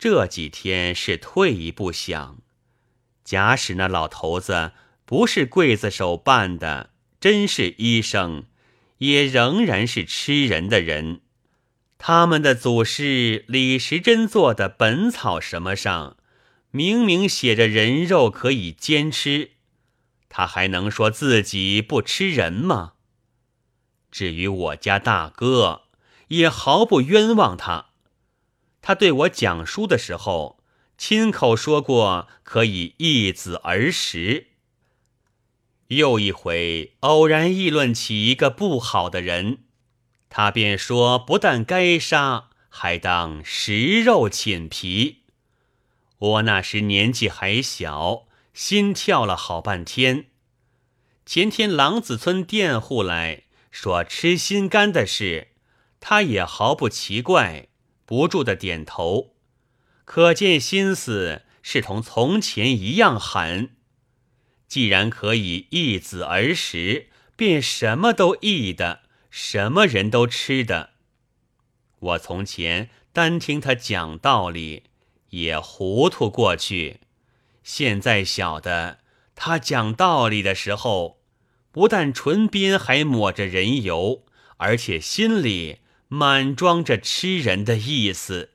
这几天是退一步想，假使那老头子不是刽子手办的，真是医生，也仍然是吃人的人。他们的祖师李时珍做的《本草》什么上，明明写着人肉可以煎吃，他还能说自己不吃人吗？至于我家大哥，也毫不冤枉他。他对我讲书的时候，亲口说过可以易子而食。又一回偶然议论起一个不好的人。他便说：“不但该杀，还当食肉寝皮。”我那时年纪还小，心跳了好半天。前天狼子村佃户来说吃心肝的事，他也毫不奇怪，不住的点头，可见心思是同从前一样狠。既然可以易子而食，便什么都易的。什么人都吃的。我从前单听他讲道理，也糊涂过去。现在晓得他讲道理的时候，不但唇边还抹着人油，而且心里满装着吃人的意思。